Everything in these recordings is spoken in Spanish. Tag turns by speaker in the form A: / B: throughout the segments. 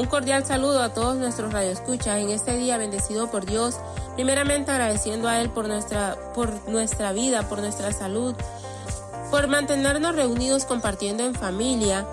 A: un cordial saludo a todos nuestros radioescuchas en este día bendecido por Dios. Primeramente agradeciendo a Él por nuestra, por nuestra vida, por nuestra salud, por mantenernos reunidos compartiendo en familia,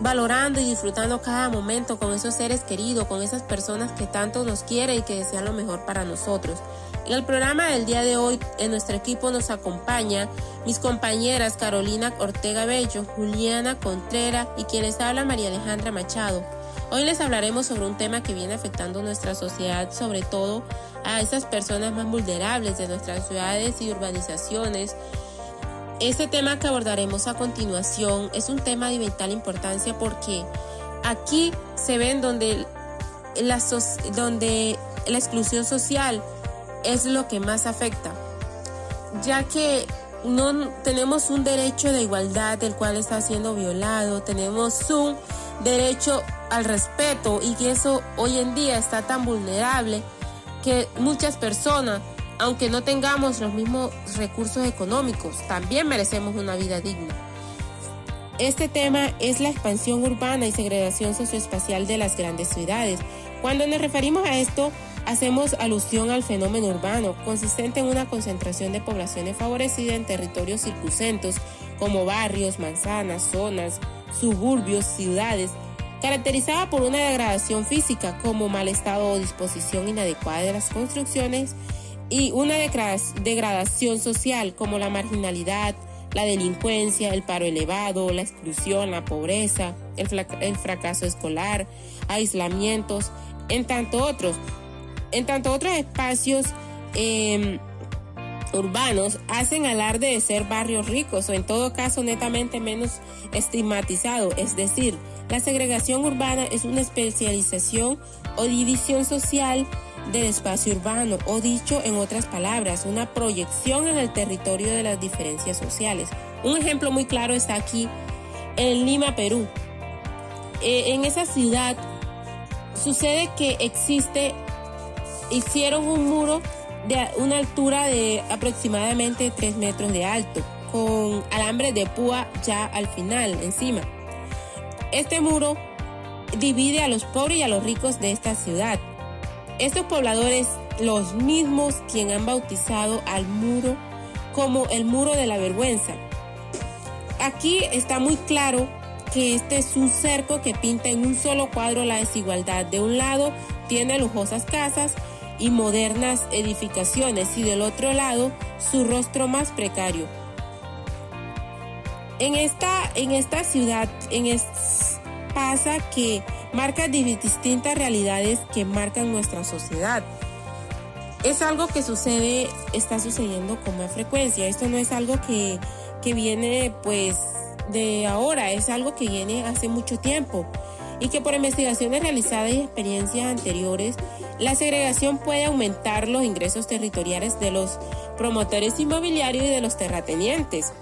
A: valorando y disfrutando cada momento con esos seres queridos, con esas personas que tanto nos quieren y que desean lo mejor para nosotros. En el programa del día de hoy, en nuestro equipo nos acompaña mis compañeras Carolina Ortega Bello, Juliana Contreras y quienes habla María Alejandra Machado. Hoy les hablaremos sobre un tema que viene afectando nuestra sociedad, sobre todo a esas personas más vulnerables de nuestras ciudades y urbanizaciones. Este tema que abordaremos a continuación es un tema de vital importancia porque aquí se ven donde la, donde la exclusión social es lo que más afecta, ya que no tenemos un derecho de igualdad del cual está siendo violado, tenemos un derecho al respeto y que eso hoy en día está tan vulnerable que muchas personas, aunque no tengamos los mismos recursos económicos, también merecemos una vida digna. Este tema es la expansión urbana y segregación socioespacial de las grandes ciudades. Cuando nos referimos a esto, hacemos alusión al fenómeno urbano, consistente en una concentración de poblaciones favorecidas en territorios circuncentos, como barrios, manzanas, zonas, suburbios, ciudades, caracterizada por una degradación física, como mal estado o disposición inadecuada de las construcciones, y una degradación social, como la marginalidad, la delincuencia, el paro elevado, la exclusión, la pobreza, el, fracaso escolar, aislamientos, en tanto otros, en tanto otros espacios em, urbanos hacen alarde de ser barrios ricos o en todo caso netamente menos estigmatizado, es decir, la segregación urbana es una especialización o división social del espacio urbano o dicho en otras palabras, una proyección en el territorio de las diferencias sociales. Un ejemplo muy claro está aquí en Lima, Perú. Eh, en esa ciudad sucede que existe hicieron un muro de una altura de aproximadamente 3 metros de alto, con alambre de púa ya al final, encima. Este muro divide a los pobres y a los ricos de esta ciudad. Estos pobladores, los mismos quien han bautizado al muro como el muro de la vergüenza. Aquí está muy claro que este es un cerco que pinta en un solo cuadro la desigualdad. De un lado tiene lujosas casas y modernas edificaciones y del otro lado su rostro más precario. En esta, en esta ciudad en pasa que marca distintas realidades que marcan nuestra sociedad. Es algo que sucede, está sucediendo con más frecuencia. Esto no es algo que, que viene pues de ahora, es algo que viene hace mucho tiempo y que por investigaciones realizadas y experiencias anteriores, la segregación puede aumentar los ingresos territoriales de los promotores inmobiliarios y de los terratenientes.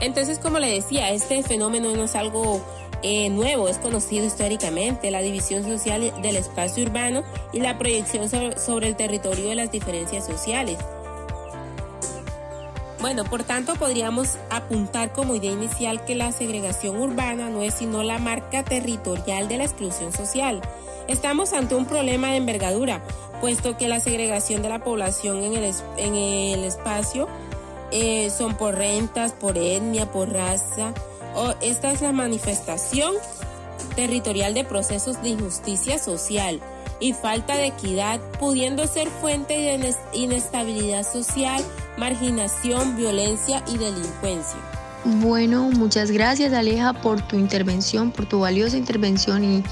A: Entonces, como le decía, este fenómeno no es algo eh, nuevo, es conocido históricamente, la división social del espacio urbano y la proyección sobre el territorio de las diferencias sociales. Bueno, por tanto, podríamos apuntar como idea inicial que la segregación urbana no es sino la marca territorial de la exclusión social. Estamos ante un problema de envergadura, puesto que la segregación de la población en el, en el espacio eh, son por rentas, por etnia, por raza. O esta es la manifestación territorial de procesos de injusticia social y falta de equidad, pudiendo ser fuente de inestabilidad social, marginación, violencia y delincuencia.
B: Bueno, muchas gracias Aleja por tu intervención, por tu valiosa intervención y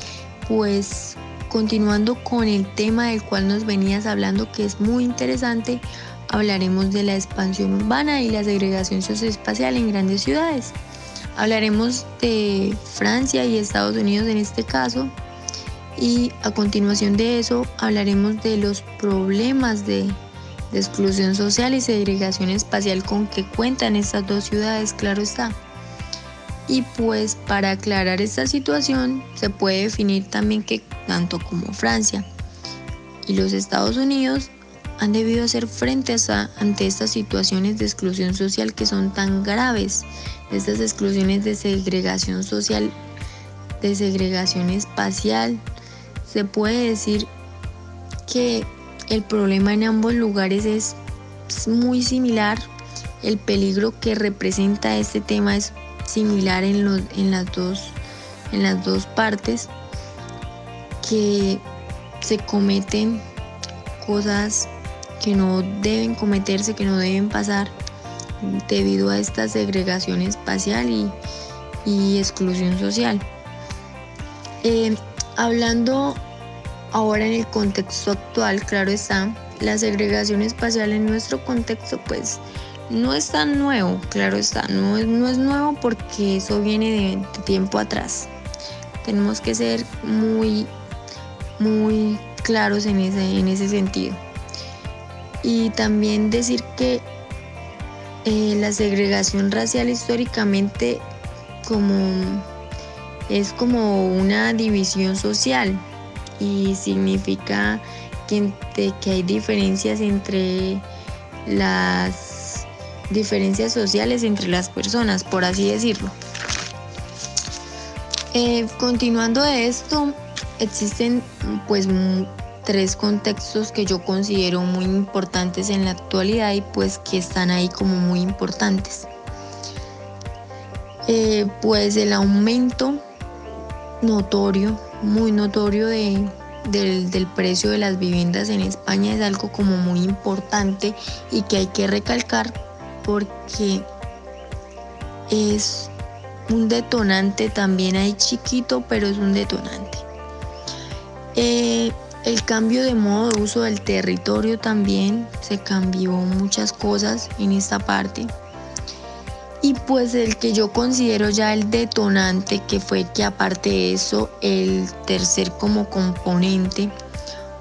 B: pues continuando con el tema del cual nos venías hablando que es muy interesante, hablaremos de la expansión urbana y la segregación socioespacial en grandes ciudades. Hablaremos de Francia y Estados Unidos en este caso, y a continuación de eso hablaremos de los problemas de, exclusión social y segregación espacial con que cuentan estas dos ciudades, claro está. Y pues para aclarar esta situación se puede definir también que tanto como Francia y los Estados Unidos han debido hacer frente a, ante estas situaciones de exclusión social que son tan graves, estas exclusiones de segregación social de segregación espacial. Se puede decir que el problema en ambos lugares es muy similar. El peligro que representa este tema es similar en, los, en, las, dos, en las dos partes. Que se cometen cosas que no deben cometerse, que no deben pasar debido a esta segregación espacial y, exclusión social. Eh, hablando ahora en el contexto actual, claro está, la segregación espacial en nuestro contexto pues no es tan nuevo, claro está, no es, no es nuevo porque eso viene de, tiempo atrás. Tenemos que ser muy, muy claros en ese, en ese sentido. Y también decir que eh, la segregación racial históricamente como es como una división social y significa que, que hay diferencias entre las diferencias sociales entre las personas, por así decirlo. Eh, continuando de esto, existen pues tres contextos que yo considero muy importantes en la actualidad y pues que están ahí como muy importantes. Eh, pues el aumento notorio, muy notorio de, del, del, precio de las viviendas en España es algo como muy importante y que hay que recalcar porque es un detonante también hay chiquito pero es un detonante. Eh, el cambio de modo de uso del territorio también se cambió muchas cosas en esta parte. Y pues el que yo considero ya el detonante, que fue que aparte de eso, el tercer como componente,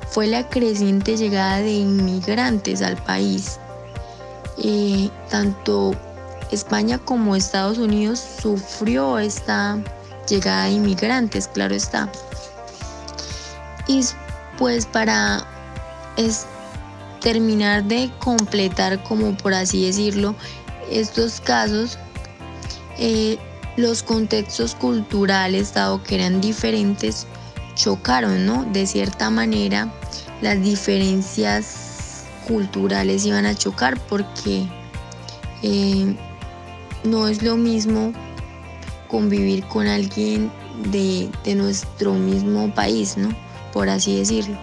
B: fue la creciente llegada de inmigrantes al país. Eh, tanto España como Estados Unidos sufrió esta llegada de inmigrantes, claro está. Y pues para terminar de completar, como por así decirlo, estos casos, eh, los contextos culturales, dado que eran diferentes, chocaron, ¿no? De cierta manera, las diferencias culturales iban a chocar porque eh, no es lo mismo convivir con alguien de, de nuestro mismo país, ¿no? por así decirlo.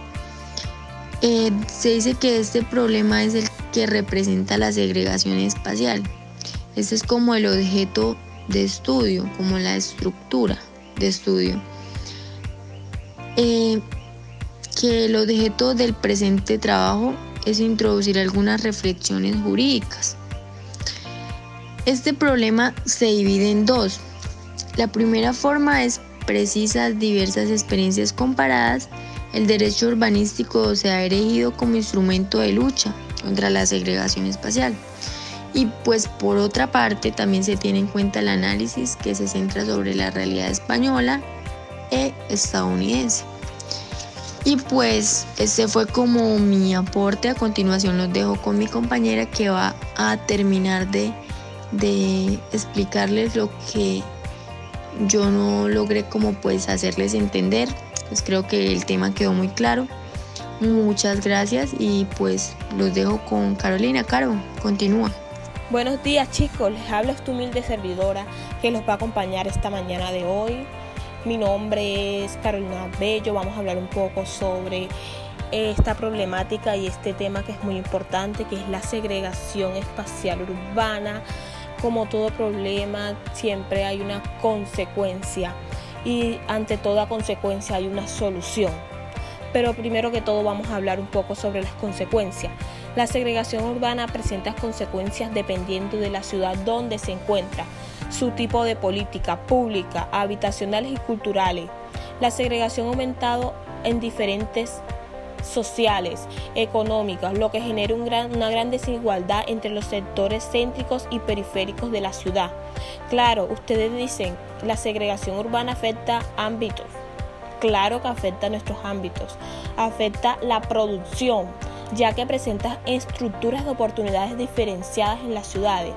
B: Eh, se dice que este problema es el que representa la segregación espacial. Este es como el objeto de estudio, como la estructura de estudio. Eh, que el objeto del presente trabajo es introducir algunas reflexiones jurídicas. Este problema se divide en dos. La primera forma es precisas diversas experiencias comparadas, el derecho urbanístico se ha erigido como instrumento de lucha contra la segregación espacial. Y pues por otra parte también se tiene en cuenta el análisis que se centra sobre la realidad española e estadounidense. Y pues este fue como mi aporte. A continuación los dejo con mi compañera que va a terminar de, de explicarles lo que yo no logré como pues hacerles entender. Pues creo que el tema quedó muy claro. Muchas gracias y pues los dejo con Carolina. Caro, continúa.
C: Buenos días chicos, les habla esta humilde servidora que los va a acompañar esta mañana de hoy. Mi nombre es Carolina Bello, vamos a hablar un poco sobre esta problemática y este tema que es muy importante, que es la segregación espacial urbana como todo problema, siempre hay una consecuencia y ante toda consecuencia hay una solución. Pero primero que todo vamos a hablar un poco sobre las consecuencias. La segregación urbana presenta consecuencias dependiendo de la ciudad donde se encuentra, su tipo de política pública, habitacionales y culturales. La segregación ha aumentado en diferentes sociales, económicas, lo que genera una gran desigualdad entre los sectores céntricos y periféricos de la ciudad. Claro, ustedes dicen, la segregación urbana afecta ámbitos. Claro que afecta nuestros ámbitos. Afecta la producción, ya que presenta estructuras de oportunidades diferenciadas en las ciudades.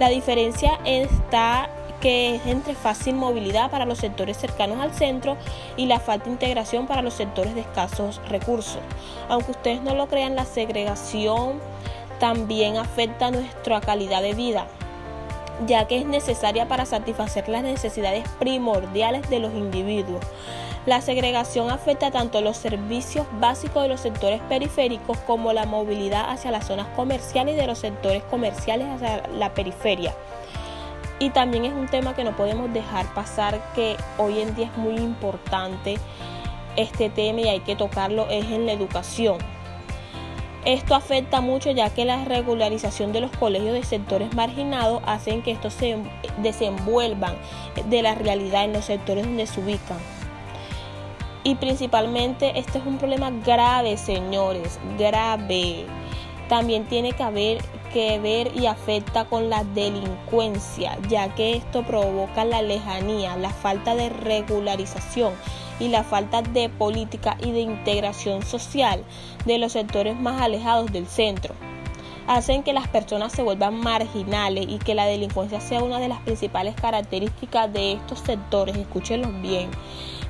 C: La diferencia está que es entre fácil movilidad para los sectores cercanos al centro y la falta de integración para los sectores de escasos recursos. Aunque ustedes no lo crean, la segregación también afecta nuestra calidad de vida, ya que es necesaria para satisfacer las necesidades primordiales de los individuos. La segregación afecta tanto los servicios básicos de los sectores periféricos como la movilidad hacia las zonas comerciales y de los sectores comerciales hacia la periferia. Y también es un tema que no podemos dejar pasar que hoy en día es muy importante este tema y hay que tocarlo es en la educación. Esto afecta mucho ya que la regularización de los colegios de sectores marginados hacen que estos se desenvuelvan de la realidad en los sectores donde se ubican. Y principalmente este es un problema grave, señores, grave. También tiene que haber que ver y afecta con la delincuencia, ya que esto provoca la lejanía, la falta de regularización y la falta de política y de integración social de los sectores más alejados del centro. Hacen que las personas se vuelvan marginales y que la delincuencia sea una de las principales características de estos sectores, escúchenlos bien,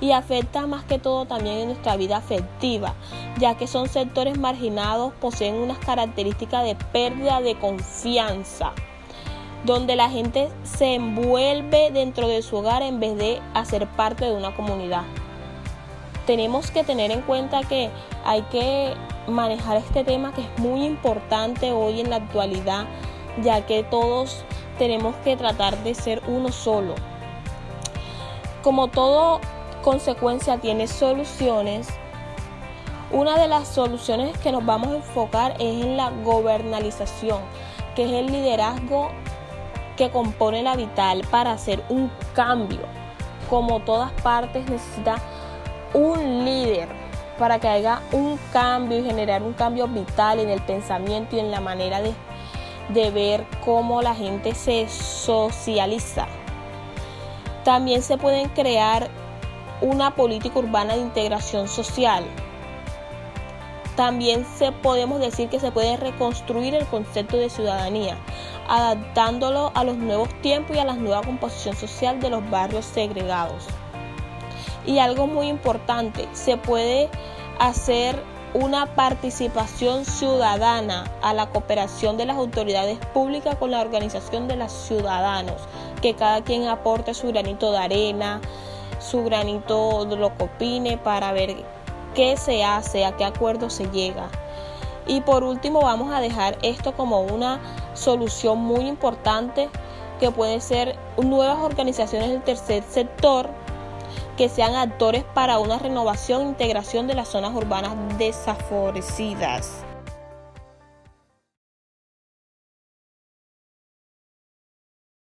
C: y afecta más que todo también en nuestra vida afectiva, ya que son sectores marginados, poseen unas características de pérdida de confianza donde la gente se envuelve dentro de su hogar en vez de hacer parte de una comunidad tenemos que tener en cuenta que hay que manejar este tema que es muy importante hoy en la actualidad, ya que todos tenemos que tratar de ser uno solo. Como todo consecuencia tiene soluciones, una de las soluciones que nos vamos a enfocar es en la gobernalización, que es el liderazgo que compone la vital para hacer un cambio. Como todas partes necesita un líder para que haya un cambio y generar un cambio vital en el pensamiento y en la manera de, de ver cómo la gente se socializa. También se pueden crear una política urbana de integración social. También se podemos decir que se puede reconstruir el concepto de ciudadanía, adaptándolo a los nuevos tiempos y a la nueva composición social de los barrios segregados. Y algo muy importante, se puede hacer una participación ciudadana a la cooperación de las autoridades públicas con la organización de los ciudadanos, que cada quien aporte su granito de arena, su granito de lo que opine para ver qué se hace, a qué acuerdo se llega. Y por último vamos a dejar esto como una solución muy importante que puede ser nuevas organizaciones del tercer sector que sean actores para una renovación e integración de las zonas urbanas desfavorecidas.